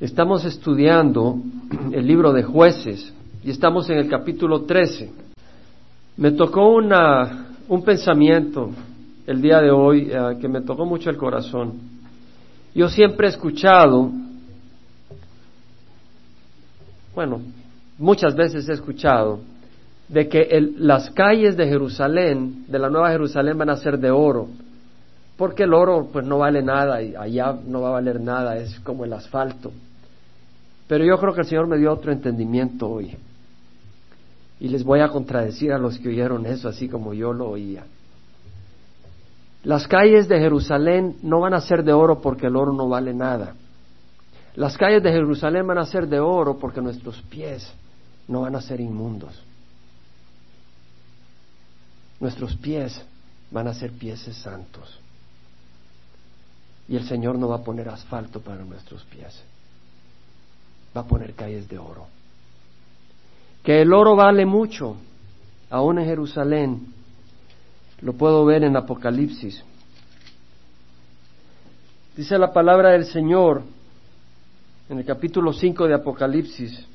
Estamos estudiando el libro de jueces y estamos en el capítulo 13. Me tocó una, un pensamiento el día de hoy eh, que me tocó mucho el corazón. Yo siempre he escuchado, bueno, muchas veces he escuchado, de que las calles de Jerusalén, de la Nueva Jerusalén, van a ser de oro, porque el oro pues no vale nada y allá no va a valer nada, es como el asfalto. Pero yo creo que el Señor me dio otro entendimiento hoy. Y les voy a contradecir a los que oyeron eso así como yo lo oía. Las calles de Jerusalén no van a ser de oro porque el oro no vale nada. Las calles de Jerusalén van a ser de oro porque nuestros pies no van a ser inmundos. Nuestros pies van a ser pies santos. Y el Señor no va a poner asfalto para nuestros pies. Va a poner calles de oro. Que el oro vale mucho, aún en Jerusalén. Lo puedo ver en Apocalipsis. Dice la palabra del Señor en el capítulo 5 de Apocalipsis.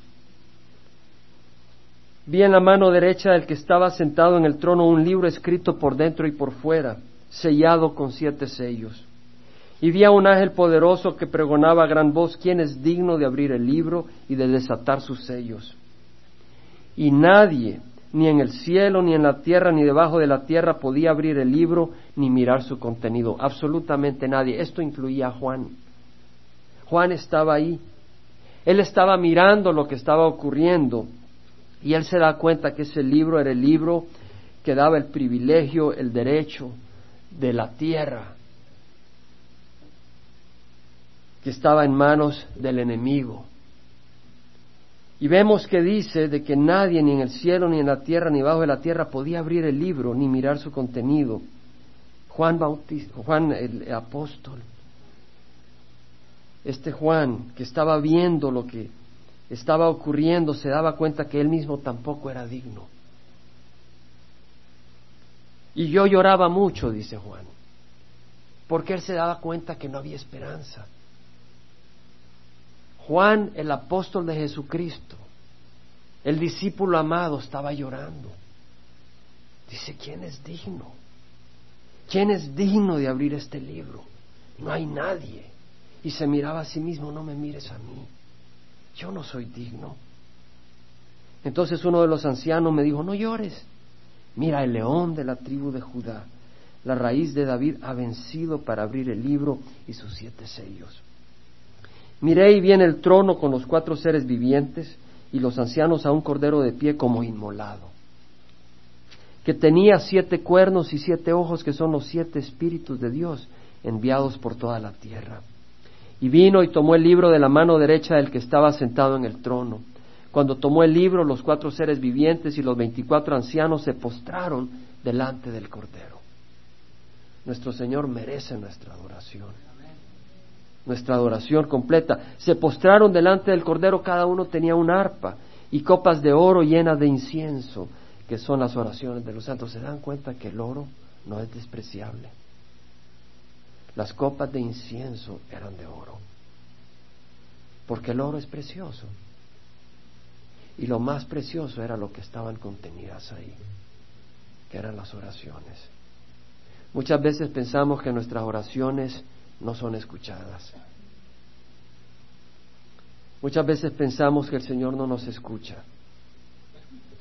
Vi en la mano derecha del que estaba sentado en el trono un libro escrito por dentro y por fuera, sellado con siete sellos. Y vi a un ángel poderoso que pregonaba a gran voz quién es digno de abrir el libro y de desatar sus sellos. Y nadie, ni en el cielo, ni en la tierra, ni debajo de la tierra, podía abrir el libro ni mirar su contenido. Absolutamente nadie. Esto incluía a Juan. Juan estaba ahí. Él estaba mirando lo que estaba ocurriendo y él se da cuenta que ese libro era el libro que daba el privilegio, el derecho de la tierra, que estaba en manos del enemigo. Y vemos que dice de que nadie, ni en el cielo, ni en la tierra, ni bajo de la tierra, podía abrir el libro ni mirar su contenido. Juan Bautista, Juan el apóstol, este Juan que estaba viendo lo que estaba ocurriendo, se daba cuenta que él mismo tampoco era digno. Y yo lloraba mucho, dice Juan, porque él se daba cuenta que no había esperanza. Juan, el apóstol de Jesucristo, el discípulo amado, estaba llorando. Dice, ¿quién es digno? ¿Quién es digno de abrir este libro? No hay nadie. Y se miraba a sí mismo, no me mires a mí. Yo no soy digno. Entonces uno de los ancianos me dijo, no llores. Mira, el león de la tribu de Judá, la raíz de David, ha vencido para abrir el libro y sus siete sellos. Miré y vi en el trono con los cuatro seres vivientes y los ancianos a un cordero de pie como inmolado, que tenía siete cuernos y siete ojos, que son los siete espíritus de Dios enviados por toda la tierra. Y vino y tomó el libro de la mano derecha del que estaba sentado en el trono. Cuando tomó el libro, los cuatro seres vivientes y los veinticuatro ancianos se postraron delante del Cordero. Nuestro Señor merece nuestra adoración nuestra adoración completa. Se postraron delante del Cordero, cada uno tenía un arpa y copas de oro llenas de incienso, que son las oraciones de los santos. ¿Se dan cuenta que el oro no es despreciable? Las copas de incienso eran de oro, porque el oro es precioso. Y lo más precioso era lo que estaban contenidas ahí, que eran las oraciones. Muchas veces pensamos que nuestras oraciones no son escuchadas. Muchas veces pensamos que el Señor no nos escucha,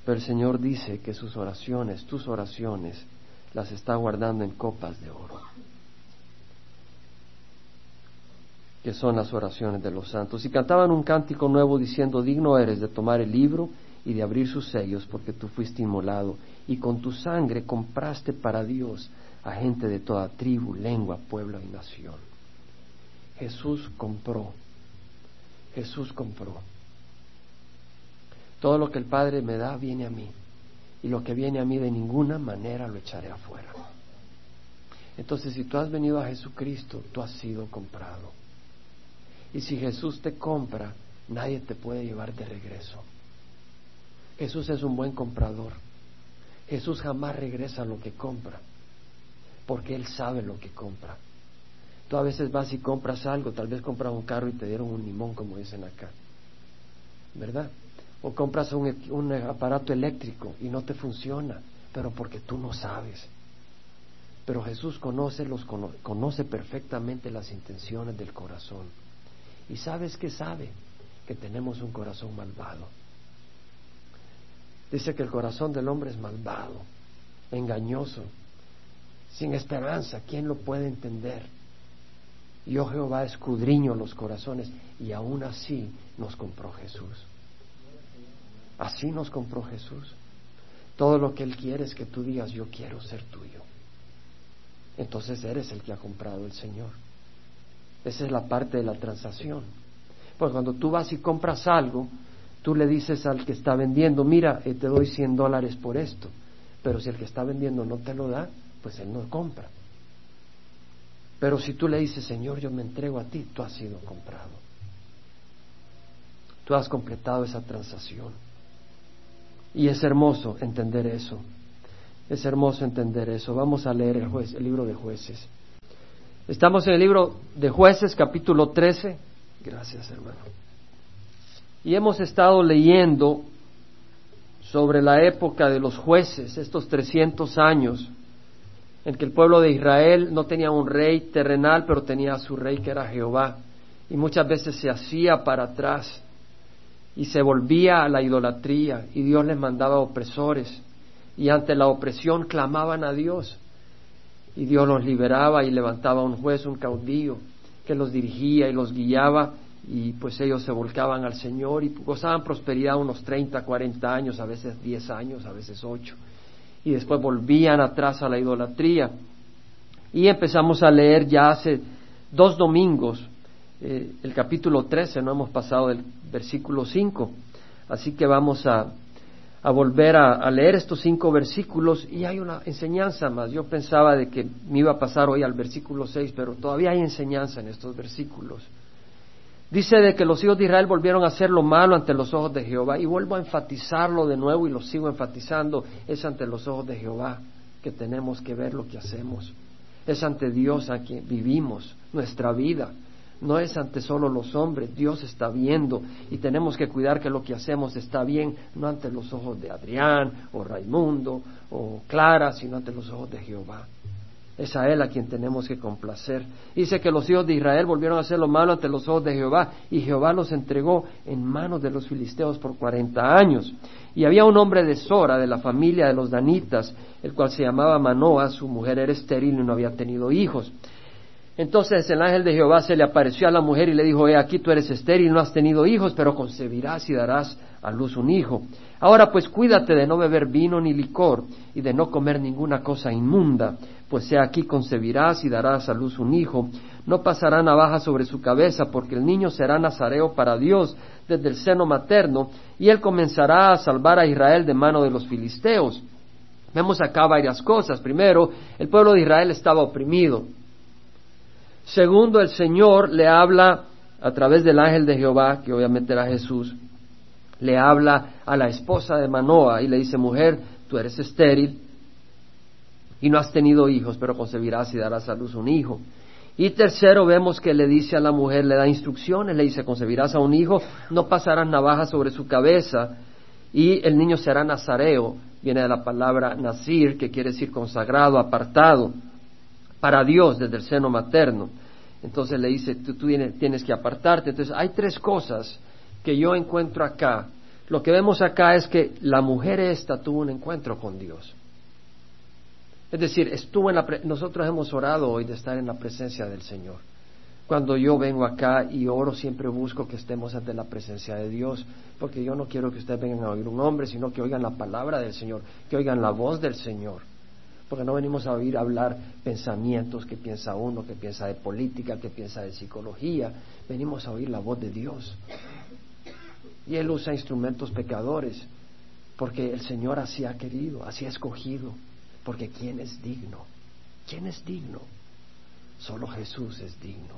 pero el Señor dice que sus oraciones, tus oraciones, las está guardando en copas de oro, que son las oraciones de los santos. Y cantaban un cántico nuevo diciendo, digno eres de tomar el libro y de abrir sus sellos, porque tú fuiste inmolado, y con tu sangre compraste para Dios a gente de toda tribu, lengua, pueblo y nación. Jesús compró. Jesús compró. Todo lo que el Padre me da viene a mí. Y lo que viene a mí de ninguna manera lo echaré afuera. Entonces, si tú has venido a Jesucristo, tú has sido comprado. Y si Jesús te compra, nadie te puede llevar de regreso. Jesús es un buen comprador. Jesús jamás regresa lo que compra, porque Él sabe lo que compra. Tú a veces vas y compras algo, tal vez compras un carro y te dieron un limón, como dicen acá, ¿verdad? O compras un, aparato eléctrico y no te funciona, pero porque tú no sabes. Pero Jesús conoce, los, conoce perfectamente las intenciones del corazón. ¿Y sabes que sabe? Que tenemos un corazón malvado. Dice que el corazón del hombre es malvado, engañoso, sin esperanza. ¿Quién lo puede entender? Yo Jehová escudriño los corazones y aún así nos compró Jesús. Así nos compró Jesús. Todo lo que Él quiere es que tú digas, yo quiero ser tuyo. Entonces eres el que ha comprado el Señor. Esa es la parte de la transacción. Pues cuando tú vas y compras algo, tú le dices al que está vendiendo, mira, eh, te doy 100 dólares por esto. Pero si el que está vendiendo no te lo da, pues él no compra. Pero si tú le dices, Señor, yo me entrego a ti, tú has sido comprado. Tú has completado esa transacción. Y es hermoso entender eso. Es hermoso entender eso. Vamos a leer el, el libro de jueces. Estamos en el libro de jueces, capítulo 13. Gracias, hermano. Y hemos estado leyendo sobre la época de los jueces, estos 300 años en que el pueblo de Israel no tenía un rey terrenal, pero tenía a su rey que era Jehová. Y muchas veces se hacía para atrás y se volvía a la idolatría y Dios les mandaba opresores y ante la opresión clamaban a Dios y Dios los liberaba y levantaba un juez, un caudillo que los dirigía y los guiaba y pues ellos se volcaban al Señor y gozaban prosperidad unos 30, 40 años, a veces 10 años, a veces 8 y después volvían atrás a la idolatría. Y empezamos a leer ya hace dos domingos eh, el capítulo 13, no hemos pasado del versículo 5, así que vamos a, a volver a, a, leer estos cinco versículos y hay una enseñanza más. Yo pensaba de que me iba a pasar hoy al versículo 6, pero todavía hay enseñanza en estos versículos. Dice de que los hijos de Israel volvieron a hacer lo malo ante los ojos de Jehová. Y vuelvo a enfatizarlo de nuevo y lo sigo enfatizando. Es ante los ojos de Jehová que tenemos que ver lo que hacemos. Es ante Dios a quien vivimos nuestra vida. No es ante solo los hombres. Dios está viendo y tenemos que cuidar que lo que hacemos está bien, no ante los ojos de Adrián o Raimundo o Clara, sino ante los ojos de Jehová. Es a Él a quien tenemos que complacer. Dice que los hijos de Israel volvieron a hacer lo malo ante los ojos de Jehová y Jehová los entregó en manos de los filisteos por cuarenta años. Y había un hombre de Sora, de la familia de los Danitas, el cual se llamaba Manoa, su mujer era estéril y no había tenido hijos. Entonces el ángel de Jehová se le apareció a la mujer y le dijo, he aquí tú eres estéril, no has tenido hijos, pero concebirás y darás a luz un hijo. Ahora pues cuídate de no beber vino ni licor y de no comer ninguna cosa inmunda, pues sea aquí concebirás y darás a luz un hijo. No pasará navaja sobre su cabeza, porque el niño será nazareo para Dios desde el seno materno, y él comenzará a salvar a Israel de mano de los filisteos. Vemos acá varias cosas. Primero, el pueblo de Israel estaba oprimido. Segundo, el Señor le habla a través del ángel de Jehová, que obviamente era Jesús, le habla a la esposa de Manoa y le dice, mujer, tú eres estéril y no has tenido hijos, pero concebirás y darás a luz un hijo. Y tercero, vemos que le dice a la mujer, le da instrucciones, le dice, concebirás a un hijo, no pasarás navaja sobre su cabeza y el niño será nazareo, viene de la palabra nazir, que quiere decir consagrado, apartado, para Dios desde el seno materno. Entonces le dice, tú, tienes que apartarte. Entonces hay tres cosas que yo encuentro acá, lo que vemos acá es que la mujer esta tuvo un encuentro con Dios. Es decir, estuvo en la nosotros hemos orado hoy de estar en la presencia del Señor. Cuando yo vengo acá y oro, siempre busco que estemos ante la presencia de Dios, porque yo no quiero que ustedes vengan a oír un hombre, sino que oigan la palabra del Señor, que oigan la voz del Señor. Porque no venimos a oír hablar pensamientos que piensa uno, que piensa de política, que piensa de psicología. Venimos a oír la voz de Dios. Y Él usa instrumentos pecadores, porque el Señor así ha querido, así ha escogido, porque ¿quién es digno? ¿Quién es digno? Solo Jesús es digno.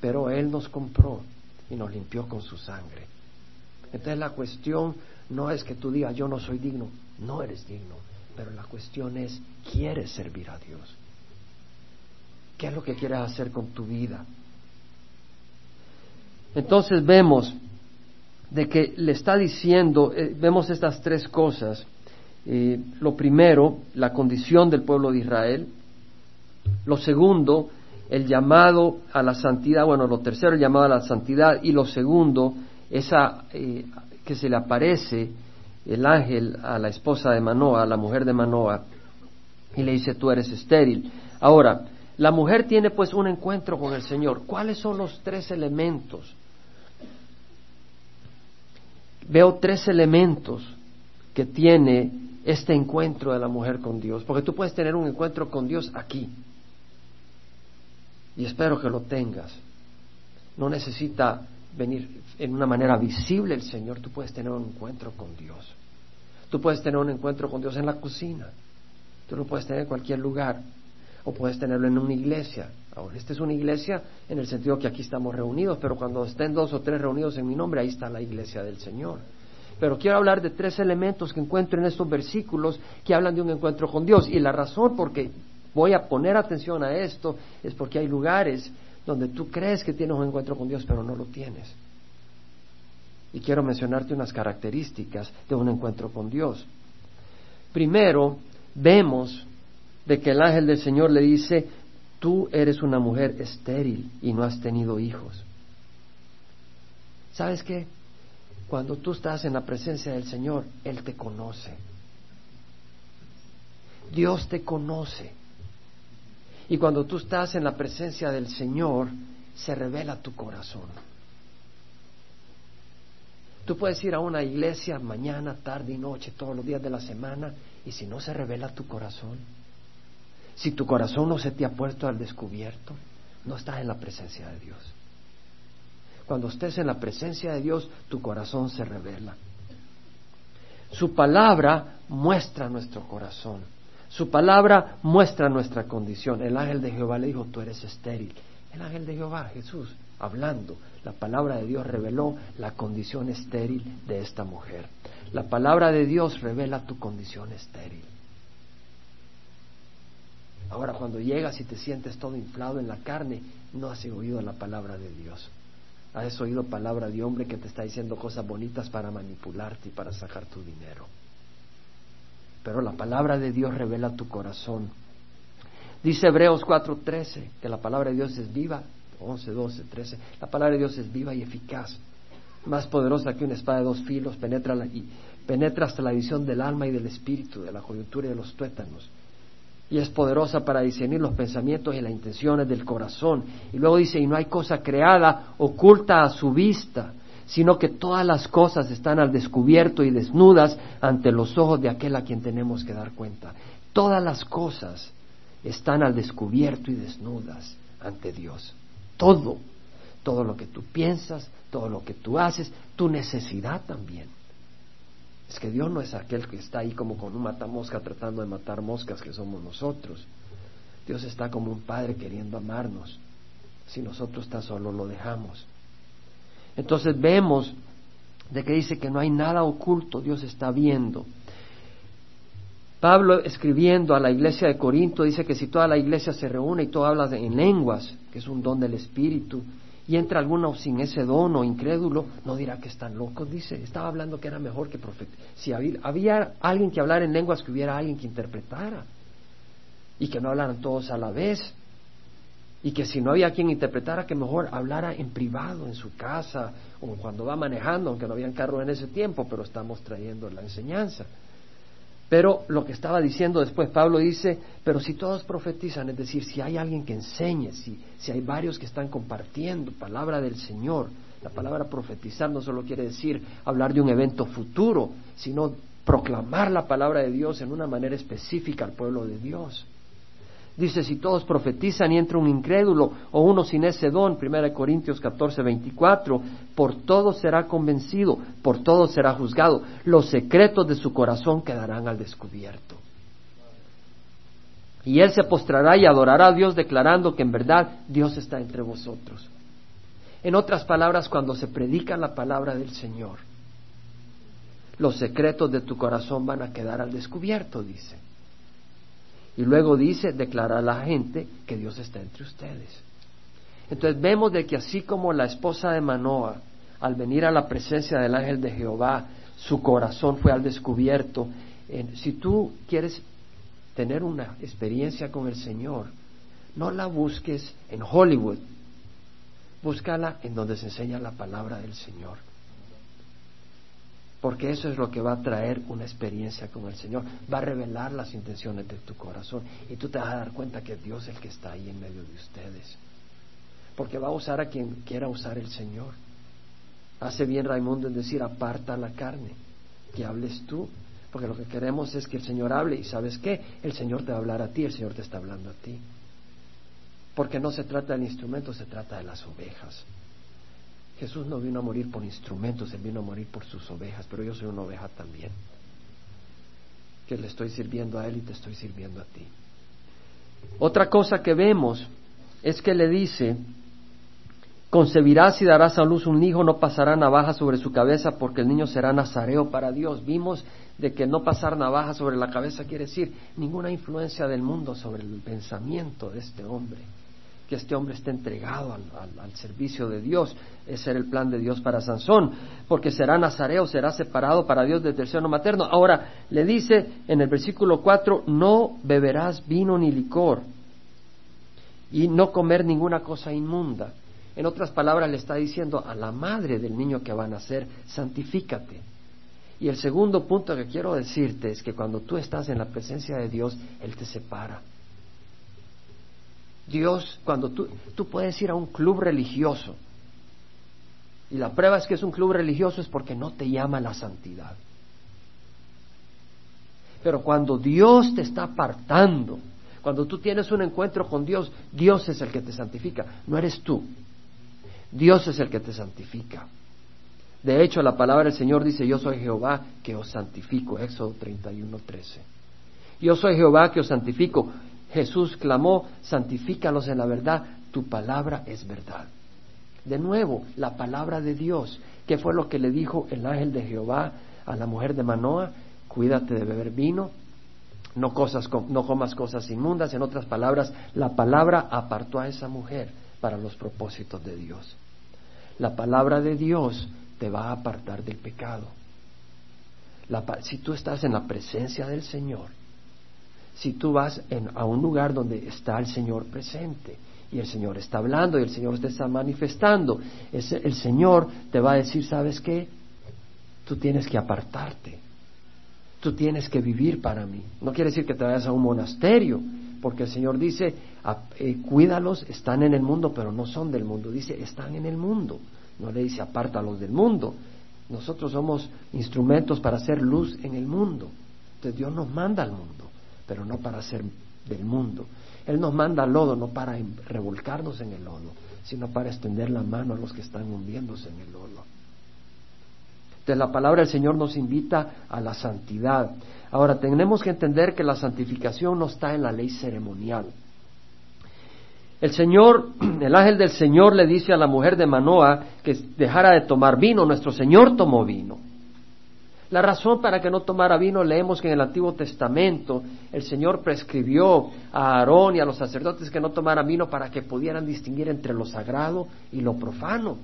Pero Él nos compró y nos limpió con su sangre. Entonces la cuestión no es que tú digas yo no soy digno, no eres digno, pero la cuestión es, ¿quieres servir a Dios? ¿Qué es lo que quieres hacer con tu vida? Entonces vemos de que le está diciendo, eh, vemos estas tres cosas. Eh, lo primero, la condición del pueblo de Israel. Lo segundo, el llamado a la santidad. Bueno, lo tercero, el llamado a la santidad. Y lo segundo, esa eh, que se le aparece el ángel a la esposa de Manoa, a la mujer de Manoa, y le dice, tú eres estéril. Ahora, la mujer tiene pues un encuentro con el Señor. ¿Cuáles son los tres elementos? Veo tres elementos que tiene este encuentro de la mujer con Dios, porque tú puedes tener un encuentro con Dios aquí, y espero que lo tengas. No necesita venir en una manera visible el Señor, tú puedes tener un encuentro con Dios. Tú puedes tener un encuentro con Dios en la cocina, tú lo puedes tener en cualquier lugar, o puedes tenerlo en una iglesia. Ahora, esta es una iglesia en el sentido que aquí estamos reunidos, pero cuando estén dos o tres reunidos en mi nombre, ahí está la iglesia del Señor. Pero quiero hablar de tres elementos que encuentro en estos versículos que hablan de un encuentro con Dios. Y la razón por que voy a poner atención a esto es porque hay lugares donde tú crees que tienes un encuentro con Dios, pero no lo tienes. Y quiero mencionarte unas características de un encuentro con Dios. Primero, vemos de que el ángel del Señor le dice, tú eres una mujer estéril y no has tenido hijos. ¿Sabes qué? Cuando tú estás en la presencia del Señor, Él te conoce. Dios te conoce. Y cuando tú estás en la presencia del Señor, se revela tu corazón. Tú puedes ir a una iglesia mañana, tarde y noche, todos los días de la semana, y si no se revela tu corazón, si tu corazón no se te ha puesto al descubierto, no estás en la presencia de Dios. Cuando estés en la presencia de Dios, tu corazón se revela. Su palabra muestra nuestro corazón. Su palabra muestra nuestra condición. El ángel de Jehová le dijo, tú eres estéril. El ángel de Jehová, Jesús, hablando, la palabra de Dios reveló la condición estéril de esta mujer. La palabra de Dios revela tu condición estéril. Ahora, cuando llegas y te sientes todo inflado en la carne, no has oído la palabra de Dios. Has oído palabra de hombre que te está diciendo cosas bonitas para manipularte y para sacar tu dinero. Pero la palabra de Dios revela tu corazón. Dice Hebreos 4:13 que la palabra de Dios es viva 11, 12, 13. La palabra de Dios es viva y eficaz, más poderosa que una espada de dos filos, penetra, y, penetra hasta la visión del alma y del espíritu, de la coyuntura y de los tuétanos. Y es poderosa para discernir los pensamientos y las intenciones del corazón. Y luego dice, y no hay cosa creada oculta a su vista, sino que todas las cosas están al descubierto y desnudas ante los ojos de aquel a quien tenemos que dar cuenta. Todas las cosas están al descubierto y desnudas ante Dios todo, todo lo que tú piensas, todo lo que tú haces, tu necesidad también. Es que Dios no es aquel que está ahí como con un matamosca tratando de matar moscas que somos nosotros. Dios está como un padre queriendo amarnos. Si nosotros tan solo lo dejamos. Entonces vemos de que dice que no hay nada oculto, Dios está viendo. Pablo escribiendo a la iglesia de Corinto dice que si toda la iglesia se reúne y todo habla en lenguas, que es un don del Espíritu, y entra alguno sin ese don o incrédulo, no dirá que están locos, dice. Estaba hablando que era mejor que profeta. Si había, había alguien que hablara en lenguas, que hubiera alguien que interpretara, y que no hablaran todos a la vez, y que si no había quien interpretara, que mejor hablara en privado, en su casa, o cuando va manejando, aunque no habían carro en ese tiempo, pero estamos trayendo la enseñanza. Pero lo que estaba diciendo después, Pablo dice, pero si todos profetizan, es decir, si hay alguien que enseñe, si, si hay varios que están compartiendo palabra del Señor, la palabra profetizar no solo quiere decir hablar de un evento futuro, sino proclamar la palabra de Dios en una manera específica al pueblo de Dios. Dice, si todos profetizan y entra un incrédulo o uno sin ese don, 1 Corintios 14, 24, por todo será convencido, por todo será juzgado, los secretos de su corazón quedarán al descubierto. Y él se postrará y adorará a Dios declarando que en verdad Dios está entre vosotros. En otras palabras, cuando se predica la palabra del Señor, los secretos de tu corazón van a quedar al descubierto, dice. Y luego dice, declara a la gente que Dios está entre ustedes. Entonces vemos de que así como la esposa de Manoa, al venir a la presencia del ángel de Jehová, su corazón fue al descubierto. si tú quieres tener una experiencia con el Señor, no la busques en Hollywood, búscala en donde se enseña la palabra del Señor. Porque eso es lo que va a traer una experiencia con el Señor. Va a revelar las intenciones de tu corazón. Y tú te vas a dar cuenta que Dios es el que está ahí en medio de ustedes. Porque va a usar a quien quiera usar el Señor. Hace bien Raimundo en decir, aparta la carne, que hables tú. Porque lo que queremos es que el Señor hable. Y sabes qué? El Señor te va a hablar a ti, el Señor te está hablando a ti. Porque no se trata del instrumento, se trata de las ovejas. Jesús no vino a morir por instrumentos, Él vino a morir por sus ovejas, pero yo soy una oveja también, que le estoy sirviendo a Él y te estoy sirviendo a ti. Otra cosa que vemos es que le dice, concebirás y darás a luz un hijo, no pasará navaja sobre su cabeza porque el niño será nazareo para Dios. Vimos de que no pasar navaja sobre la cabeza quiere decir ninguna influencia del mundo sobre el pensamiento de este hombre que este hombre esté entregado al, servicio de Dios. Ese era el plan de Dios para Sansón, porque será nazareo, será separado para Dios desde el seno materno. Ahora, le dice en el versículo 4, no beberás vino ni licor y no comer ninguna cosa inmunda. En otras palabras, le está diciendo a la madre del niño que va a nacer, santifícate. Y el segundo punto que quiero decirte es que cuando tú estás en la presencia de Dios, Él te separa. Dios, cuando tú, tú puedes ir a un club religioso, y la prueba es que es un club religioso es porque no te llama la santidad. Pero cuando Dios te está apartando, cuando tú tienes un encuentro con Dios, Dios es el que te santifica, no eres tú. Dios es el que te santifica. De hecho, la palabra del Señor dice, yo soy Jehová que os santifico, Éxodo 31, 13. Yo soy Jehová que os santifico. Jesús clamó, santifícalos en la verdad, tu palabra es verdad. De nuevo, la palabra de Dios, ¿qué fue lo que le dijo el ángel de Jehová a la mujer de Manoa? Cuídate de beber vino, no, cosas, no comas cosas inmundas. En otras palabras, la palabra apartó a esa mujer para los propósitos de Dios. La palabra de Dios te va a apartar del pecado. si tú estás en la presencia del Señor, si tú vas a un lugar donde está el Señor presente y el Señor está hablando y el Señor te está manifestando, el Señor te va a decir, ¿sabes qué? Tú tienes que apartarte, tú tienes que vivir para mí. No quiere decir que te vayas a un monasterio, porque el Señor dice, eh, cuídalos, están en el mundo, pero no son del mundo. Dice, están en el mundo. No le dice, apártalos del mundo. Nosotros somos instrumentos para hacer luz en el mundo. Entonces Dios nos manda al mundo pero no para ser del mundo. Él nos manda lodo no para revolcarnos en el lodo, sino para extender la mano a los que están hundiéndose en el lodo. Entonces la palabra del Señor nos invita a la santidad. Ahora tenemos que entender que la santificación no está en la ley ceremonial. El Señor, el ángel del Señor le dice a la mujer de Manoa que dejara de tomar vino. Nuestro Señor tomó vino. La razón para que no tomara vino, leemos que en el Antiguo Testamento el Señor prescribió a Aarón y a los sacerdotes que no tomaran vino para que pudieran distinguir entre lo sagrado y lo profano,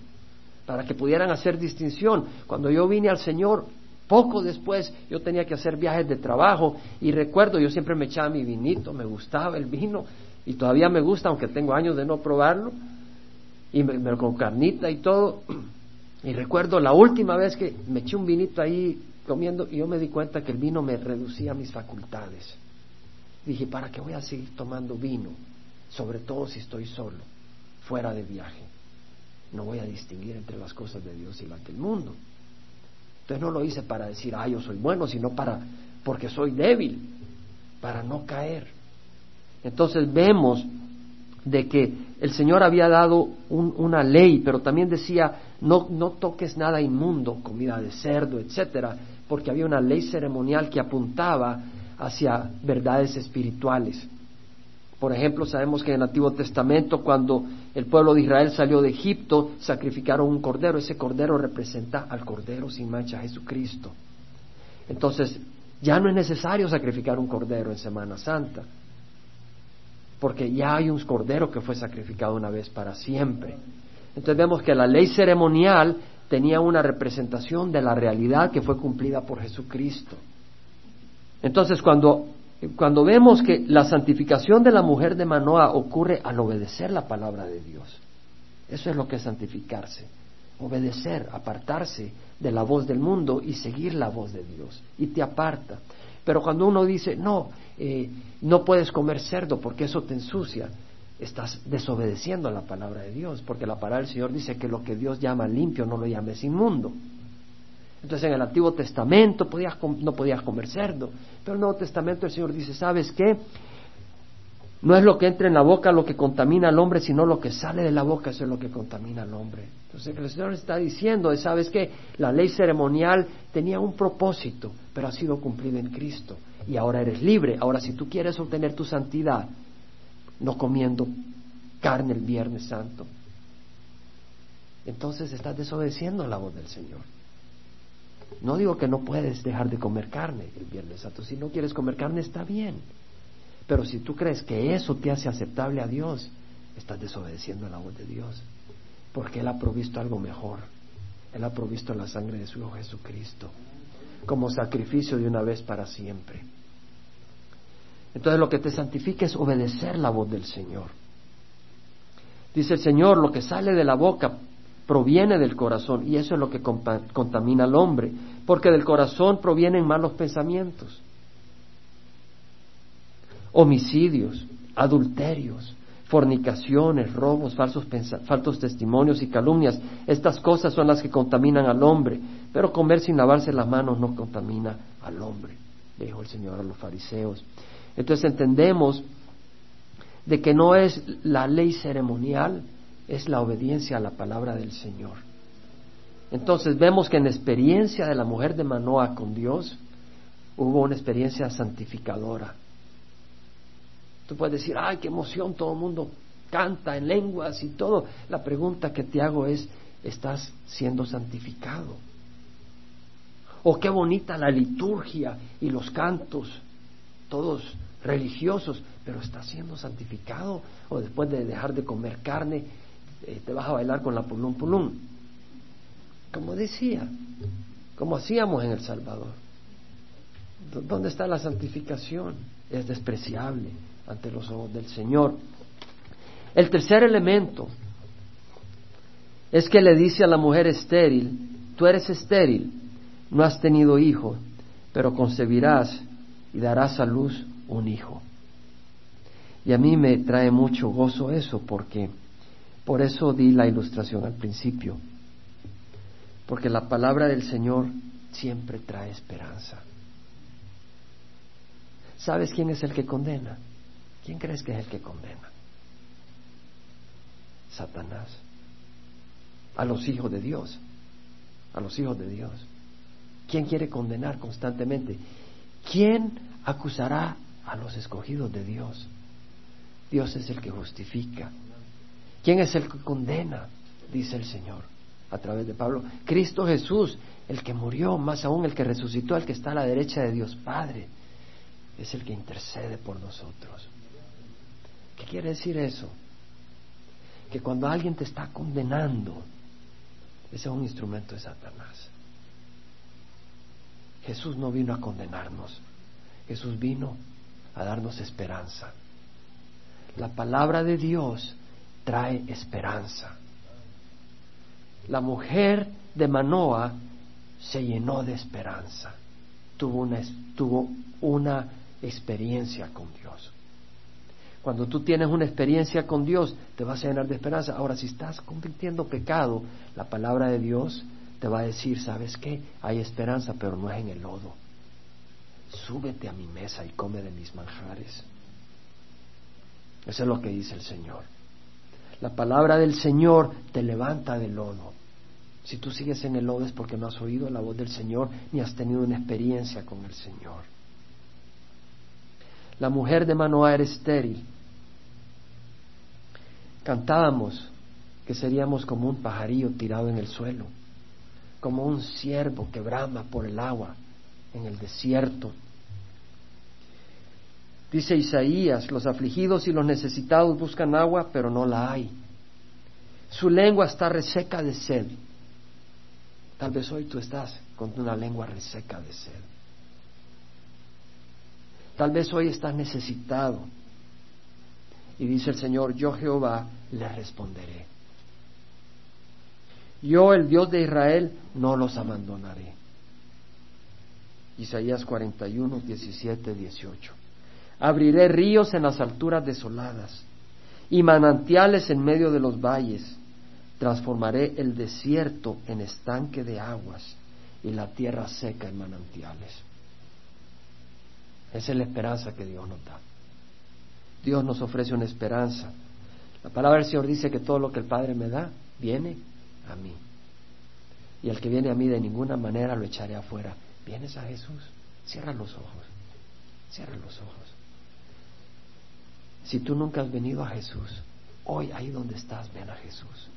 para que pudieran hacer distinción. Cuando yo vine al Señor, poco después yo tenía que hacer viajes de trabajo y recuerdo, yo siempre me echaba mi vinito, me gustaba el vino y todavía me gusta, aunque tengo años de no probarlo, y me, con carnita y todo. Y recuerdo la última vez que me eché un vinito ahí comiendo y yo me di cuenta que el vino me reducía mis facultades. Dije, ¿para qué voy a seguir tomando vino? Sobre todo si estoy solo, fuera de viaje. No voy a distinguir entre las cosas de Dios y las del mundo. Entonces no lo hice para decir, ah, yo soy bueno, sino para, porque soy débil, para no caer. Entonces vemos de que el Señor había dado una ley, pero también decía, no, no toques nada inmundo, comida de cerdo, etcétera, porque había una ley ceremonial que apuntaba hacia verdades espirituales. Por ejemplo, sabemos que en el Antiguo Testamento, cuando el pueblo de Israel salió de Egipto, sacrificaron un cordero. Ese cordero representa al cordero sin mancha, Jesucristo. Entonces, ya no es necesario sacrificar un cordero en Semana Santa. porque ya hay un cordero que fue sacrificado una vez para siempre. Entonces vemos que la ley ceremonial tenía una representación de la realidad que fue cumplida por Jesucristo. Entonces cuando, cuando vemos que la santificación de la mujer de Manoa ocurre al obedecer la palabra de Dios, eso es lo que es santificarse, obedecer, apartarse de la voz del mundo y seguir la voz de Dios, y te aparta. Pero cuando uno dice, no, eh, no puedes comer cerdo porque eso te ensucia, estás desobedeciendo a la palabra de Dios, porque la palabra del Señor dice que lo que Dios llama limpio no lo llames inmundo. Entonces en el Antiguo Testamento no podías comer cerdo, pero en el Nuevo Testamento el Señor dice, ¿sabes qué? No es lo que entra en la boca lo que contamina al hombre, sino lo que sale de la boca, eso es lo que contamina al hombre. Entonces el Señor está diciendo, ¿sabes qué? La ley ceremonial tenía un propósito, pero ha sido cumplida en Cristo. Y ahora eres libre. Ahora si tú quieres obtener tu santidad, no comiendo carne el Viernes Santo, entonces estás desobedeciendo la voz del Señor. No digo que no puedes dejar de comer carne el Viernes Santo. Si no quieres comer carne, está bien. Pero si tú crees que eso te hace aceptable a Dios, estás desobedeciendo la voz de Dios. Porque Él ha provisto algo mejor. Él ha provisto la sangre de su Hijo Jesucristo como sacrificio de una vez para siempre. Entonces lo que te santifica es obedecer la voz del Señor. Dice el Señor, lo que sale de la boca proviene del corazón y eso es lo que contamina al hombre, porque del corazón provienen malos pensamientos, homicidios, adulterios, fornicaciones, robos, falsos, falsos testimonios y calumnias. Estas cosas son las que contaminan al hombre, pero comer sin lavarse las manos no contamina al hombre, dijo el Señor a los fariseos. Entonces entendemos de que no es la ley ceremonial, es la obediencia a la palabra del Señor. Entonces vemos que en la experiencia de la mujer de Manoa con Dios hubo una experiencia santificadora. Tú puedes decir, ay, qué emoción, todo el mundo canta en lenguas y todo. La pregunta que te hago es, ¿estás siendo santificado? O qué bonita la liturgia y los cantos, todos religiosos, pero está siendo santificado o después de dejar de comer carne eh, te vas a bailar con la pulún pulún. Como decía, como hacíamos en El Salvador. ¿Dónde está la santificación? Es despreciable ante los ojos del Señor. El tercer elemento es que le dice a la mujer estéril, tú eres estéril, no has tenido hijo, pero concebirás y darás a luz un hijo. Y a mí me trae mucho gozo eso, porque por eso di la ilustración al principio, porque la palabra del Señor siempre trae esperanza. ¿Sabes quién es el que condena? ¿Quién crees que es el que condena? Satanás. A los hijos de Dios. A los hijos de Dios. ¿Quién quiere condenar constantemente? ¿Quién acusará a los escogidos de Dios. Dios es el que justifica. ¿Quién es el que condena? Dice el Señor a través de Pablo. Cristo Jesús, el que murió, más aún el que resucitó, el que está a la derecha de Dios Padre, es el que intercede por nosotros. ¿Qué quiere decir eso? Que cuando alguien te está condenando, ese es un instrumento de Satanás. Jesús no vino a condenarnos, Jesús vino a darnos esperanza. La palabra de Dios trae esperanza. La mujer de Manoa se llenó de esperanza, tuvo una, tuvo una experiencia con Dios. Cuando tú tienes una experiencia con Dios, te vas a llenar de esperanza. Ahora, si estás cometiendo pecado, la palabra de Dios te va a decir, ¿sabes qué? Hay esperanza, pero no es en el lodo súbete a mi mesa y come de mis manjares. Eso es lo que dice el Señor. La palabra del Señor te levanta del lodo. Si tú sigues en el lodo es porque no has oído la voz del Señor ni has tenido una experiencia con el Señor. La mujer de Manoah era estéril. Cantábamos que seríamos como un pajarillo tirado en el suelo, como un ciervo que brama por el agua en el desierto. Dice Isaías, los afligidos y los necesitados buscan agua, pero no la hay. Su lengua está reseca de sed. Tal vez hoy tú estás con una lengua reseca de sed. Tal vez hoy estás necesitado. Y dice el Señor, yo Jehová le responderé. Yo, el Dios de Israel, no los abandonaré. Isaías 41, 17, 18. Abriré ríos en las alturas desoladas y manantiales en medio de los valles. Transformaré el desierto en estanque de aguas y la tierra seca en manantiales. Esa es la esperanza que Dios nos da. Dios nos ofrece una esperanza. La palabra del Señor dice que todo lo que el Padre me da viene a mí. Y el que viene a mí de ninguna manera lo echaré afuera. ¿Vienes a Jesús? Cierra los ojos. Cierra los ojos. Si tú nunca has venido a Jesús, hoy ahí donde estás, ven a Jesús.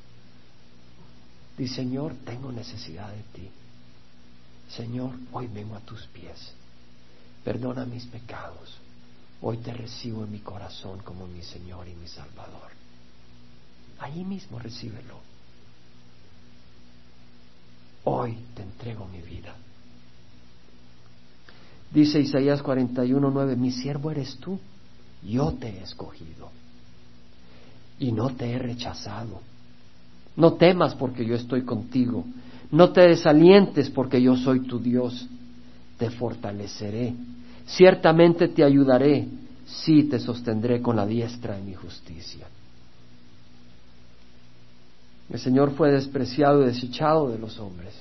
Di, Señor, tengo necesidad de ti. Señor, hoy vengo a tus pies. Perdona mis pecados. Hoy te recibo en mi corazón como mi Señor y mi Salvador. Allí mismo recíbelo. Hoy te entrego mi vida. Dice Isaías 41:9, mi siervo eres tú, yo te he escogido y no te he rechazado. No temas porque yo estoy contigo, no te desalientes porque yo soy tu Dios, te fortaleceré, ciertamente te ayudaré, sí te sostendré con la diestra de mi justicia. El Señor fue despreciado y desechado de los hombres.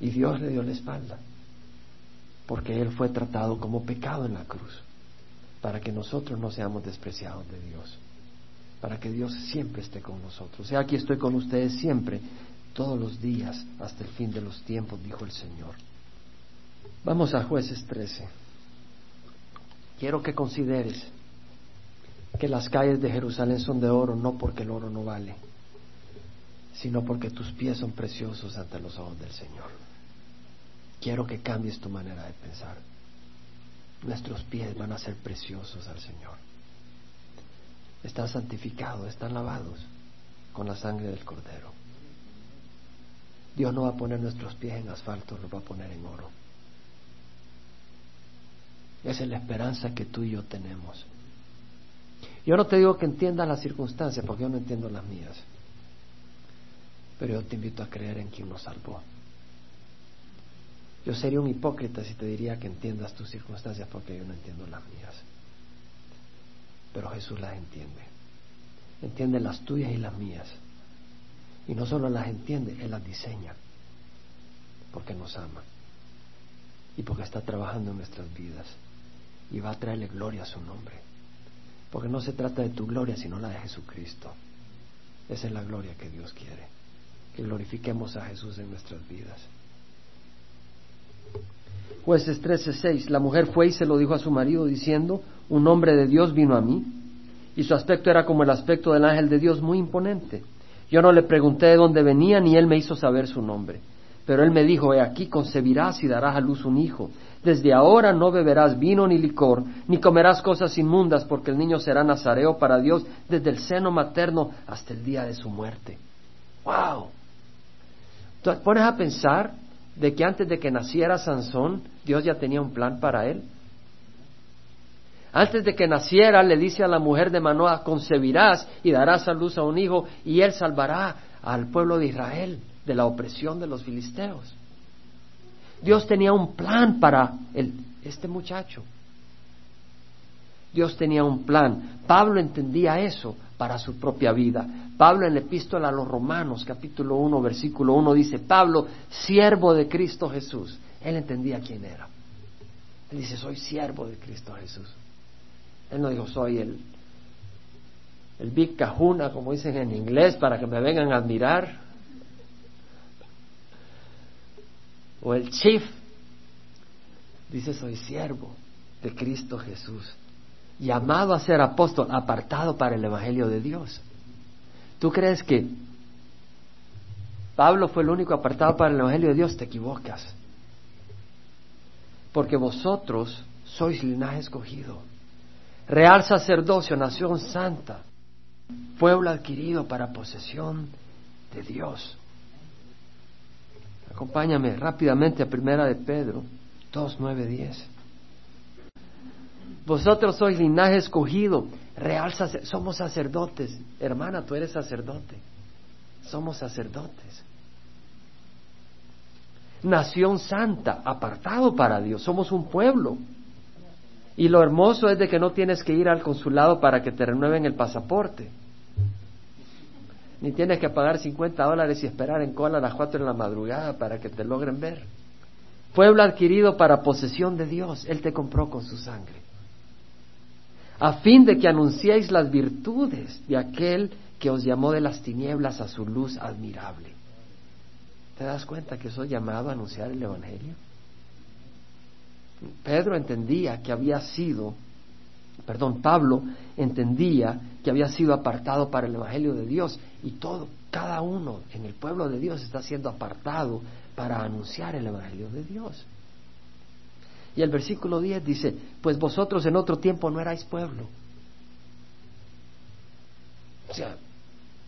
Y Dios le dio la espalda, porque Él fue tratado como pecado en la cruz, para que nosotros no seamos despreciados de Dios, para que Dios siempre esté con nosotros. O sea, aquí estoy con ustedes siempre, todos los días, hasta el fin de los tiempos, dijo el Señor. Vamos a jueces 13. Quiero que consideres que las calles de Jerusalén son de oro no porque el oro no vale, sino porque tus pies son preciosos ante los ojos del Señor. Quiero que cambies tu manera de pensar. Nuestros pies van a ser preciosos al Señor. Están santificados, están lavados con la sangre del Cordero. Dios no va a poner nuestros pies en asfalto, los va a poner en oro. Esa es la esperanza que tú y yo tenemos. Yo no te digo que entiendas las circunstancias, porque yo no entiendo las mías. Pero yo te invito a creer en quien nos salvó. Yo sería un hipócrita si te diría que entiendas tus circunstancias, porque yo no entiendo las mías. Pero Jesús las entiende. Entiende las tuyas y las mías. Y no solo las entiende, Él las diseña. Porque nos ama. Y porque está trabajando en nuestras vidas. Y va a traerle gloria a su nombre. Porque no se trata de tu gloria, sino la de Jesucristo. Esa es la gloria que Dios quiere. Que glorifiquemos a Jesús en nuestras vidas. Jueces 13:6. La mujer fue y se lo dijo a su marido diciendo, un hombre de Dios vino a mí y su aspecto era como el aspecto del ángel de Dios, muy imponente. Yo no le pregunté de dónde venía ni él me hizo saber su nombre. Pero él me dijo, he aquí concebirás y darás a luz un hijo. Desde ahora no beberás vino ni licor, ni comerás cosas inmundas, porque el niño será nazareo para Dios desde el seno materno hasta el día de su muerte. ¡Wow! ¿Tú pones a pensar de que antes de que naciera Sansón, Dios ya tenía un plan para él? Antes de que naciera, le dice a la mujer de Manoah, concebirás y darás a luz a un hijo, y él salvará al pueblo de Israel de la opresión de los filisteos. Dios tenía un plan para este muchacho. Dios tenía un plan. Pablo entendía eso para su propia vida. Pablo en la epístola a los Romanos, capítulo 1, versículo 1, dice, Pablo, siervo de Cristo Jesús. Él entendía quién era. Él dice, soy siervo de Cristo Jesús. Él no dijo, soy el, el Big Kahuna, como dicen en inglés, para que me vengan a admirar. o el chief, dice soy siervo de Cristo Jesús, llamado a ser apóstol, apartado para el Evangelio de Dios. ¿Tú crees que Pablo fue el único apartado para el Evangelio de Dios? Te equivocas. Porque vosotros sois linaje escogido, real sacerdocio, nación santa, pueblo adquirido para posesión de Dios. Acompáñame rápidamente a Primera de Pedro 2, 9, 10. Vosotros sois linaje escogido, real somos sacerdotes. Hermana, tú eres sacerdote. Somos sacerdotes. Nación santa, apartado para Dios. Somos un pueblo. Y lo hermoso es de que no tienes que ir al consulado para que te renueven el pasaporte. Ni tienes que pagar 50 dólares y esperar en cola a las 4 de la madrugada para que te logren ver. Pueblo adquirido para posesión de Dios. Él te compró con su sangre a fin de que anunciéis las virtudes de aquel que os llamó de las tinieblas a su luz admirable. ¿Te das cuenta que soy llamado a anunciar el Evangelio? Pedro entendía que había sido, perdón, Pablo entendía que había sido apartado para el Evangelio de Dios y todo, cada uno en el pueblo de Dios está siendo apartado para anunciar el Evangelio de Dios. Y el versículo 10 dice, pues vosotros en otro tiempo no erais pueblo. O sea,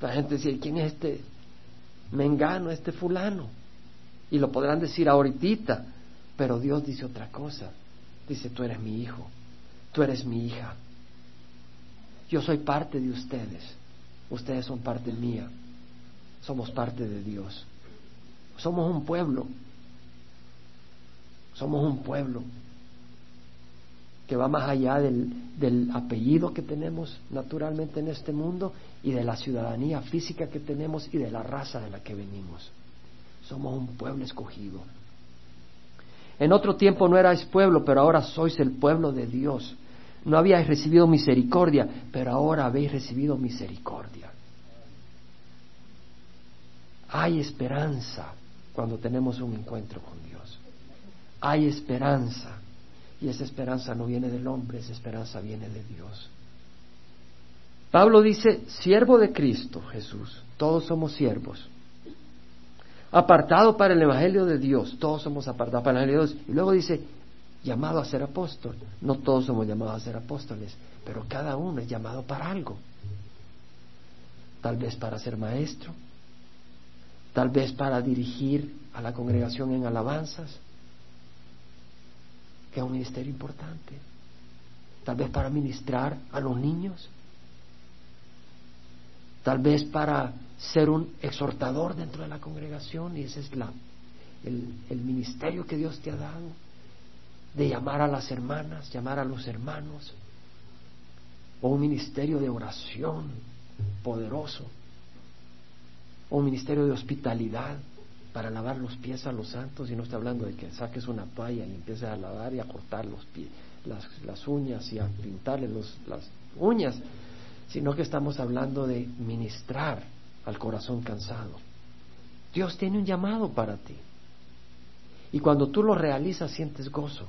la gente dice, ¿quién es este mengano, este fulano? Y lo podrán decir ahorita, pero Dios dice otra cosa. Dice, tú eres mi hijo, tú eres mi hija. Yo soy parte de ustedes, ustedes son parte mía, somos parte de Dios. Somos un pueblo somos un pueblo que va más allá del, apellido que tenemos naturalmente en este mundo y de la ciudadanía física que tenemos y de la raza de la que venimos. Somos un pueblo escogido. En otro tiempo no erais pueblo, pero ahora sois el pueblo de Dios. No habíais recibido misericordia, pero ahora habéis recibido misericordia. Hay esperanza cuando tenemos un encuentro con Dios hay esperanza. Y esa esperanza no viene del hombre, esa esperanza viene de Dios. Pablo dice, siervo de Cristo Jesús, todos somos siervos. Apartado para el Evangelio de Dios, todos somos apartados para el Evangelio de Dios. Y luego dice, llamado a ser apóstol. No todos somos llamados a ser apóstoles, pero cada uno es llamado para algo. Tal vez para ser maestro, tal vez para dirigir a la congregación en alabanzas, es un ministerio importante. Tal vez para ministrar a los niños. Tal vez para ser un exhortador dentro de la congregación y ese es la, el, el ministerio que Dios te ha dado de llamar a las hermanas, llamar a los hermanos, o un ministerio de oración poderoso, o un ministerio de hospitalidad, para lavar los pies a los santos y no está hablando de que saques una toalla y empieces a lavar y a cortar los pies, las, uñas y a pintarle las uñas, sino que estamos hablando de ministrar al corazón cansado. Dios tiene un llamado para ti. Y cuando tú lo realizas sientes gozo,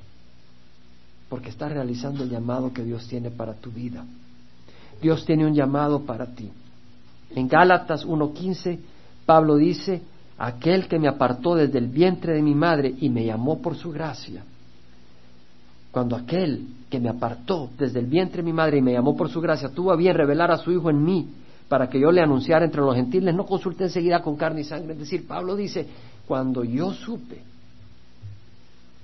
porque estás realizando el llamado que Dios tiene para tu vida. Dios tiene un llamado para ti. En Gálatas 1.15, Pablo dice, aquel que me apartó desde el vientre de mi madre y me llamó por su gracia. Cuando aquel que me apartó desde el vientre de mi madre y me llamó por su gracia tuvo a bien revelar a su Hijo en mí para que yo le anunciara entre los gentiles, no consulté enseguida con carne y sangre. Es decir, Pablo dice, cuando yo supe,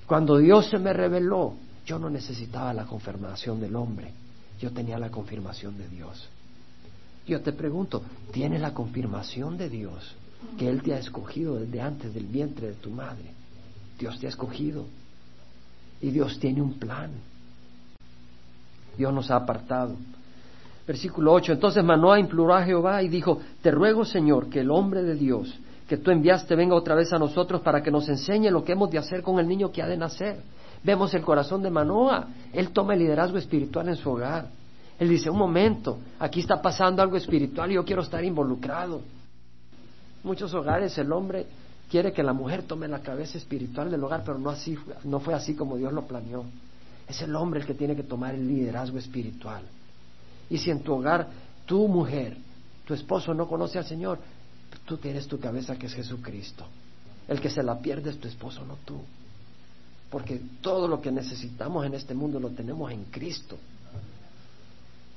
cuando Dios se me reveló, yo no necesitaba la confirmación del hombre, yo tenía la confirmación de Dios. Yo te pregunto, ¿tienes la confirmación de Dios? Que Él te ha escogido desde antes del vientre de tu madre. Dios te ha escogido y Dios tiene un plan. Dios nos ha apartado. Versículo 8. Entonces Manoah imploró a Jehová y dijo, Te ruego, Señor, que el hombre de Dios que tú enviaste venga otra vez a nosotros para que nos enseñe lo que hemos de hacer con el niño que ha de nacer. Vemos el corazón de Manoah. Él toma el liderazgo espiritual en su hogar. Él dice, un momento, aquí está pasando algo espiritual y yo quiero estar involucrado muchos hogares el hombre quiere que la mujer tome la cabeza espiritual del hogar, pero no así, no fue así como Dios lo planeó. Es el hombre el que tiene que tomar el liderazgo espiritual. Y si en tu hogar, tu mujer, tu esposo no conoce al Señor, tú tienes tu cabeza que es Jesucristo. El que se la pierde es tu esposo, no tú. porque todo lo que necesitamos en este mundo lo tenemos en Cristo.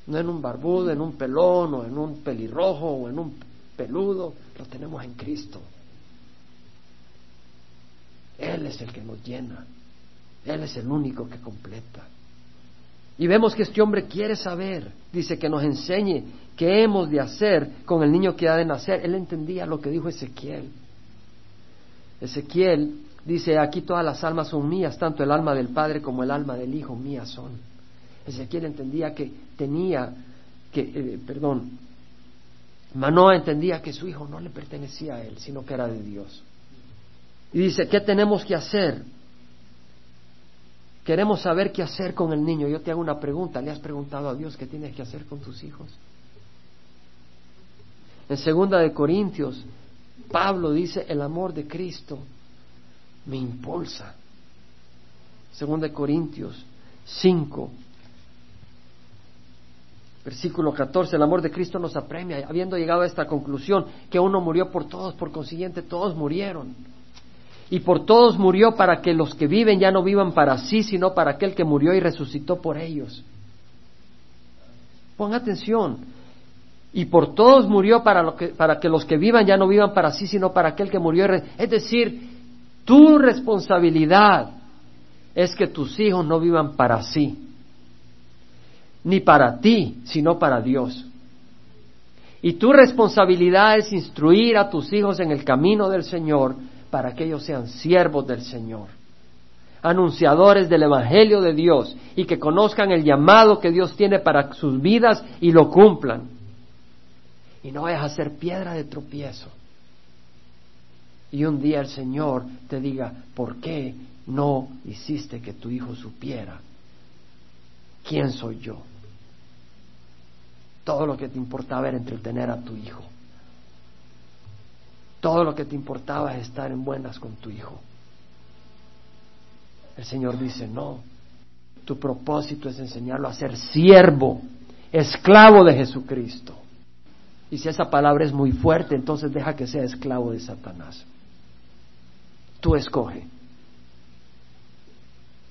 No en un barbudo, en un pelón, o en un pelirrojo, o en un peludo, lo tenemos en Cristo. Él es el que nos llena. Él es el único que completa. Y vemos que este hombre quiere saber, dice que nos enseñe qué hemos de hacer con el niño que ha de nacer. Él entendía lo que dijo Ezequiel. Ezequiel dice, aquí todas las almas son mías, tanto el alma del Padre como el alma del Hijo mías son. Ezequiel entendía que tenía, que, eh, perdón, Manoa entendía que su hijo no le pertenecía a él, sino que era de Dios. Y dice, ¿qué tenemos que hacer? Queremos saber qué hacer con el niño. Yo te hago una pregunta. ¿Le has preguntado a Dios qué tienes que hacer con tus hijos? En segunda de Corintios, Pablo dice, el amor de Cristo me impulsa. Segunda de Corintios 5, versículo 14, el amor de Cristo nos apremia, habiendo llegado a esta conclusión, que uno murió por todos, por consiguiente todos murieron. Y por todos murió para que los que viven ya no vivan para sí, sino para aquel que murió y resucitó por ellos. Pon atención. Y por todos murió para, que, para que los que vivan ya no vivan para sí, sino para aquel que murió. Y es decir, tu responsabilidad es que tus hijos no vivan para sí, ni para ti, sino para Dios. Y tu responsabilidad es instruir a tus hijos en el camino del Señor para que ellos sean siervos del Señor, anunciadores del Evangelio de Dios y que conozcan el llamado que Dios tiene para sus vidas y lo cumplan. Y no vayas a ser piedra de tropiezo. Y un día el Señor te diga, ¿por qué no hiciste que tu hijo supiera quién soy yo? Todo lo que te importaba era entretener a tu hijo. Todo lo que te importaba es estar en buenas con tu hijo. El Señor dice, no, tu propósito es enseñarlo a ser siervo, esclavo de Jesucristo. Y si esa palabra es muy fuerte, entonces deja que sea esclavo de Satanás. Tú escoge,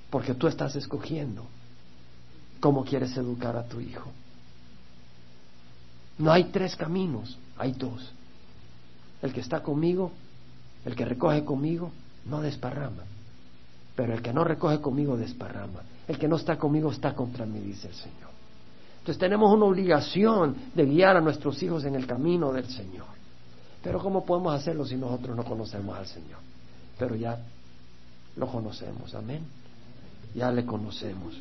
porque tú estás escogiendo cómo quieres educar a tu hijo. No hay tres caminos, hay dos. El que está conmigo, el que recoge conmigo, no desparrama. Pero el que no recoge conmigo desparrama. El que no está conmigo está contra mí, dice el Señor. Entonces tenemos una obligación de guiar a nuestros hijos en el camino del Señor. Pero ¿cómo podemos hacerlo si nosotros no conocemos al Señor? Pero ya lo conocemos, amén. Ya le conocemos.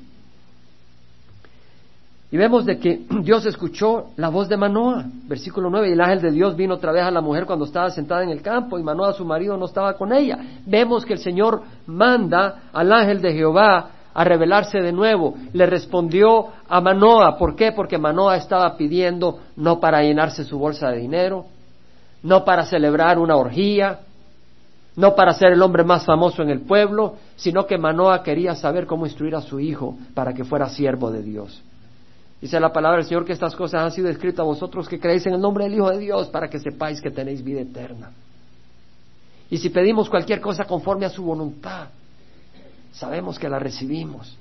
Y vemos de que Dios escuchó la voz de Manoa, versículo 9, y el ángel de Dios vino otra vez a la mujer cuando estaba sentada en el campo y Manoa, su marido, no estaba con ella. Vemos que el Señor manda al ángel de Jehová a revelarse de nuevo. Le respondió a Manoa, ¿por qué? Porque Manoa estaba pidiendo no para llenarse su bolsa de dinero, no para celebrar una orgía, no para ser el hombre más famoso en el pueblo, sino que Manoa quería saber cómo instruir a su hijo para que fuera siervo de Dios. Dice la palabra del Señor que estas cosas han sido escritas a vosotros que creéis en el nombre del Hijo de Dios para que sepáis que tenéis vida eterna. Y si pedimos cualquier cosa conforme a su voluntad, sabemos que la recibimos.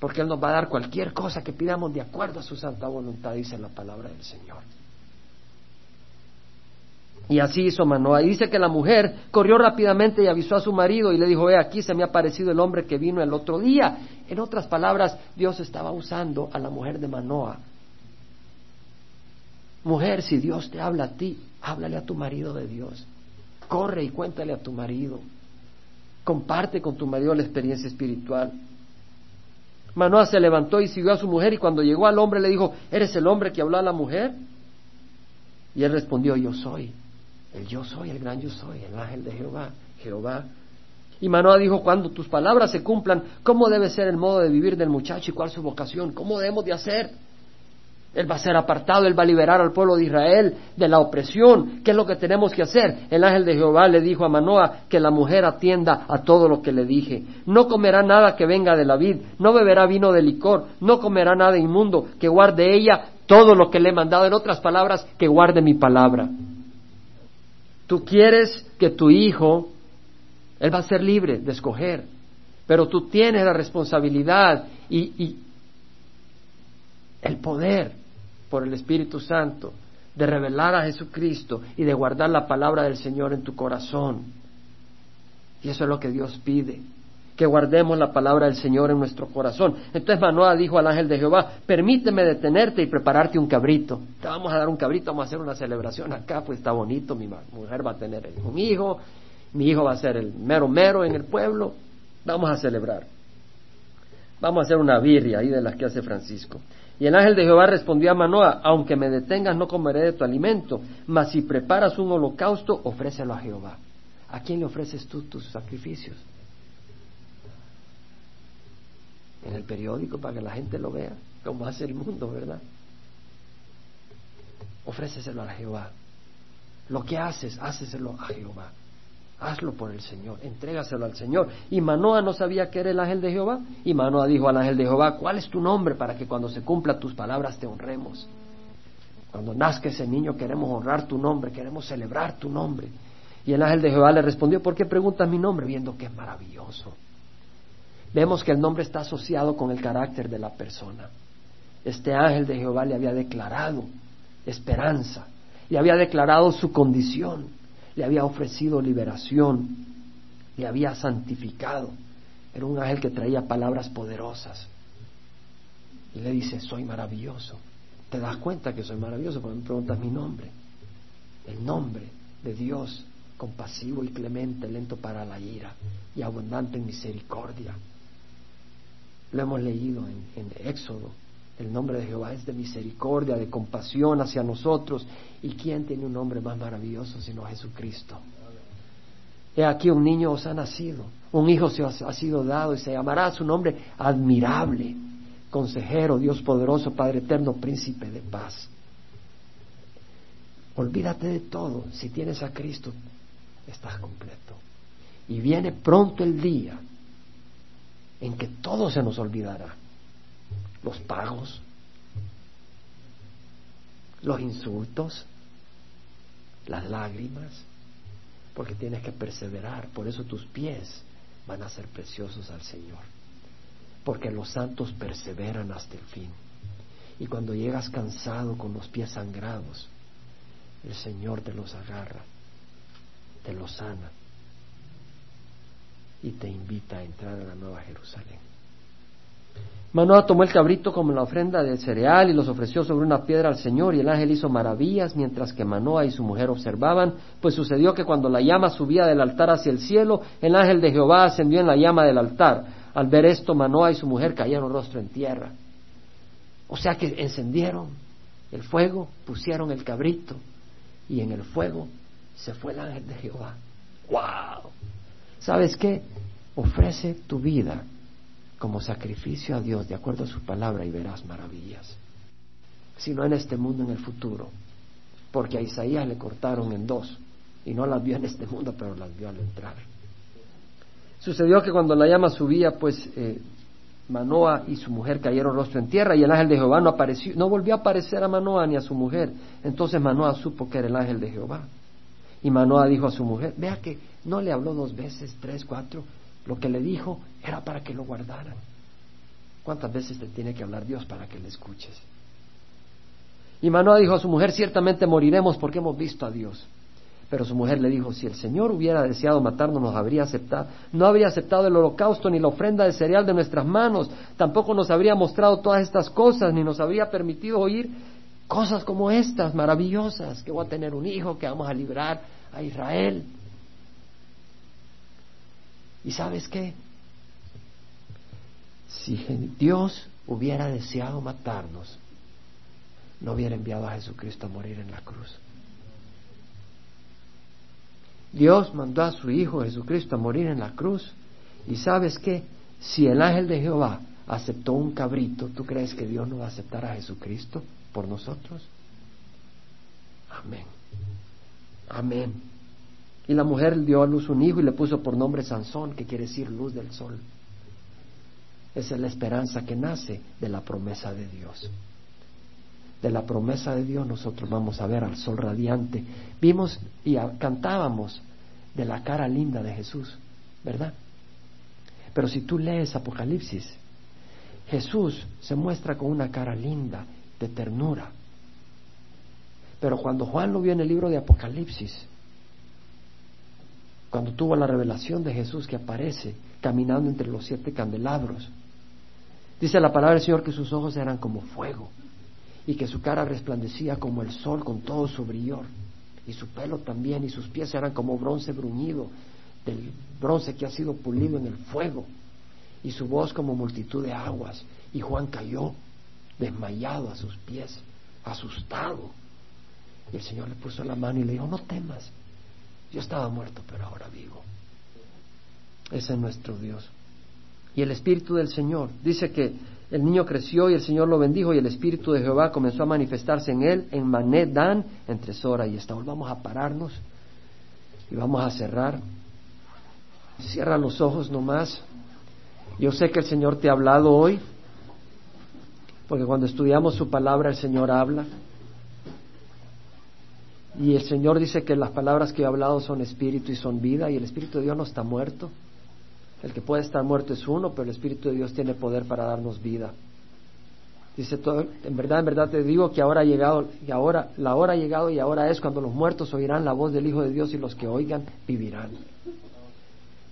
Porque Él nos va a dar cualquier cosa que pidamos de acuerdo a su santa voluntad, dice la palabra del Señor. Y así hizo Manoah. Y dice que la mujer corrió rápidamente y avisó a su marido y le dijo, ve aquí se me ha aparecido el hombre que vino el otro día. En otras palabras, Dios estaba usando a la mujer de Manoah. Mujer, si Dios te habla a ti, háblale a tu marido de Dios. Corre y cuéntale a tu marido. Comparte con tu marido la experiencia espiritual. Manoah se levantó y siguió a su mujer y cuando llegó al hombre le dijo, ¿eres el hombre que habló a la mujer? Y él respondió, yo soy. El yo soy, el gran yo soy, el ángel de Jehová, Jehová. Y Manoah dijo, cuando tus palabras se cumplan, ¿cómo debe ser el modo de vivir del muchacho y cuál su vocación? ¿Cómo debemos de hacer? Él va a ser apartado, él va a liberar al pueblo de Israel de la opresión. ¿Qué es lo que tenemos que hacer? El ángel de Jehová le dijo a Manoah que la mujer atienda a todo lo que le dije. No comerá nada que venga de la vid, no beberá vino de licor, no comerá nada inmundo, que guarde ella todo lo que le he mandado. En otras palabras, que guarde mi palabra. Tú quieres que tu hijo Él va a ser libre de escoger. Pero tú tienes la responsabilidad y, y el poder por el Espíritu Santo de revelar a Jesucristo y de guardar la palabra del Señor en tu corazón. Y eso es lo que Dios pide, que guardemos la palabra del Señor en nuestro corazón. Entonces Manoah dijo al ángel de Jehová, permíteme detenerte y prepararte un cabrito. Te vamos a dar un cabrito, vamos a hacer una celebración acá, pues está bonito, mi mujer va a tener un hijo, mi hijo va a ser el mero mero en el pueblo, vamos a celebrar. Vamos a hacer una birria ahí de las que hace Francisco. Y el ángel de Jehová respondió a Manoah, aunque me detengas no comeré de tu alimento, mas si preparas un holocausto, ofrécelo a Jehová. ¿A quién le ofreces tú tus sacrificios? En el periódico para que la gente lo vea, como hace el mundo, ¿verdad? Ofréceselo a Jehová. Lo que haces, háceselo a Jehová. Hazlo por el Señor, entrégaselo al Señor. Y Manoa no sabía que era el ángel de Jehová. Y Manoa dijo al ángel de Jehová, ¿cuál es tu nombre para que cuando se cumpla tus palabras te honremos? Cuando nazca ese niño queremos honrar tu nombre, queremos celebrar tu nombre. Y el ángel de Jehová le respondió, ¿por qué preguntas mi nombre? Viendo que es maravilloso. Vemos que el nombre está asociado con el carácter de la persona. Este ángel de Jehová le había declarado esperanza, le había declarado su condición le había ofrecido liberación, le había santificado. Era un ángel que traía palabras poderosas. Y le dice, soy maravilloso. ¿Te das cuenta que soy maravilloso? Porque me preguntas mi nombre. El nombre de Dios, compasivo y clemente, lento para la ira y abundante en misericordia. Lo hemos leído en, Éxodo el nombre de Jehová es de misericordia, de compasión hacia nosotros. ¿Y quién tiene un nombre más maravilloso sino Jesucristo? He aquí un niño os ha nacido, un hijo se ha sido dado y se llamará su nombre admirable, consejero, Dios poderoso, Padre eterno, príncipe de paz. Olvídate de todo, si tienes a Cristo, estás completo. Y viene pronto el día en que todo se nos olvidará los pagos, los insultos, las lágrimas, porque tienes que perseverar. Por eso tus pies van a ser preciosos al Señor, porque los santos perseveran hasta el fin. Y cuando llegas cansado con los pies sangrados, el Señor te los agarra, te los sana y te invita a entrar a la nueva Jerusalén. Manoah tomó el cabrito como la ofrenda de cereal y los ofreció sobre una piedra al Señor y el ángel hizo maravillas mientras que Manoah y su mujer observaban, pues sucedió que cuando la llama subía del altar hacia el cielo, el ángel de Jehová ascendió en la llama del altar. Al ver esto, Manoah y su mujer cayeron rostro en tierra. O sea que encendieron el fuego, pusieron el cabrito y en el fuego se fue el ángel de Jehová. ¡Wow! ¿Sabes qué? Ofrece tu vida como sacrificio a Dios de acuerdo a su palabra y verás maravillas. Si no en este mundo, en el futuro. Porque a Isaías le cortaron en dos y no las vio en este mundo, pero las vio al entrar. Sucedió que cuando la llama subía, pues eh, Manoa y su mujer cayeron rostro en tierra y el ángel de Jehová no apareció, no volvió a aparecer a Manoa ni a su mujer. Entonces Manoa supo que era el ángel de Jehová. Y Manoa dijo a su mujer, vea que no le habló dos veces, tres, cuatro, lo que le dijo era para que lo guardaran. ¿Cuántas veces te tiene que hablar Dios para que le escuches? Y Manoah dijo a su mujer, ciertamente moriremos porque hemos visto a Dios. Pero su mujer le dijo, si el Señor hubiera deseado matarnos, nos habría aceptado. No habría aceptado el holocausto ni la ofrenda de cereal de nuestras manos. Tampoco nos habría mostrado todas estas cosas, ni nos habría permitido oír cosas como estas, maravillosas, que voy a tener un hijo, que vamos a librar a Israel. ¿Y sabes qué? Si Dios hubiera deseado matarnos, no hubiera enviado a Jesucristo a morir en la cruz. Dios mandó a su Hijo Jesucristo a morir en la cruz. ¿Y sabes qué? Si el ángel de Jehová aceptó un cabrito, ¿tú crees que Dios no va a aceptar a Jesucristo por nosotros? Amén. Amén. Y la mujer dio a luz un hijo y le puso por nombre Sansón, que quiere decir luz del sol. Esa es la esperanza que nace de la promesa de Dios. De la promesa de Dios nosotros vamos a ver al sol radiante. Vimos y cantábamos de la cara linda de Jesús. ¿verdad? Pero si tú lees Apocalipsis, Jesús se muestra con una cara linda, de ternura. Pero cuando Juan lo vio en el libro de Apocalipsis, cuando tuvo la revelación de Jesús que aparece caminando entre los siete candelabros, dice la palabra del Señor que sus ojos eran como fuego y que su cara resplandecía como el sol con todo su brillo y su pelo también y sus pies eran como bronce bruñido del bronce que ha sido pulido en el fuego y su voz como multitud de aguas y Juan cayó desmayado a sus pies asustado. Y el Señor le puso la mano y le dijo no temas yo estaba muerto pero ahora vivo ese es nuestro Dios y el Espíritu del Señor dice que el niño creció y el Señor lo bendijo y el Espíritu de Jehová comenzó a manifestarse en él en Mané Dan entre Sora y Estaúl. Vamos a pararnos y vamos a cerrar. Cierra los ojos nomás. Yo sé que el Señor te ha hablado hoy, porque cuando estudiamos su palabra el Señor habla. Y el Señor dice que las palabras que he hablado son espíritu y son vida, y el Espíritu de Dios no está muerto. El que puede estar muerto es uno, pero el Espíritu de Dios tiene poder para darnos vida. Dice todo, en verdad, en verdad te digo que ahora ha llegado, y ahora, la hora ha llegado y ahora es cuando los muertos oirán la voz del Hijo de Dios y los que oigan vivirán.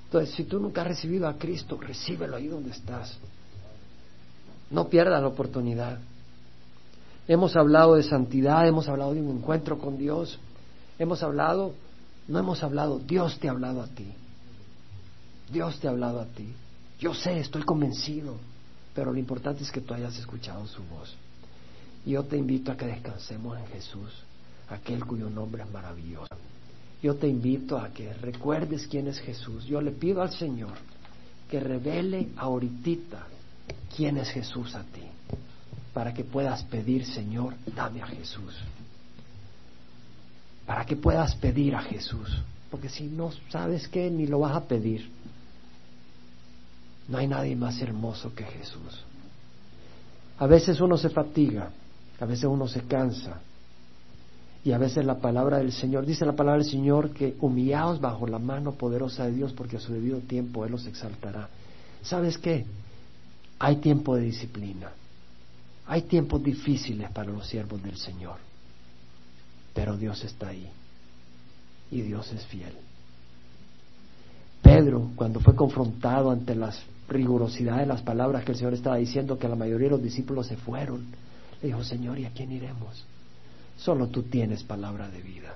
Entonces, si tú nunca has recibido a Cristo, recíbelo ahí donde estás. No pierdas la oportunidad. Hemos hablado de santidad, hemos hablado de un encuentro con Dios, hemos hablado, no hemos hablado, Dios te ha hablado a ti. Dios te ha hablado a ti. Yo sé, estoy convencido, pero lo importante es que tú hayas escuchado su voz. Yo te invito a que descansemos en Jesús, aquel cuyo nombre es maravilloso. Yo te invito a que recuerdes quién es Jesús. Yo le pido al Señor que revele ahorita quién es Jesús a ti, para que puedas pedir, Señor, dame a Jesús. Para que puedas pedir a Jesús, porque si no sabes qué, ni lo vas a pedir. No hay nadie más hermoso que Jesús. A veces uno se fatiga, a veces uno se cansa. Y a veces la palabra del Señor, dice la palabra del Señor que humillaos bajo la mano poderosa de Dios porque a su debido tiempo Él los exaltará. ¿Sabes qué? Hay tiempo de disciplina. Hay tiempos difíciles para los siervos del Señor. Pero Dios está ahí. Y Dios es fiel. Pedro, cuando fue confrontado ante las rigurosidad de las palabras que el Señor estaba diciendo, que la mayoría de los discípulos se fueron. Le dijo, Señor, ¿y a quién iremos? Solo tú tienes palabra de vida.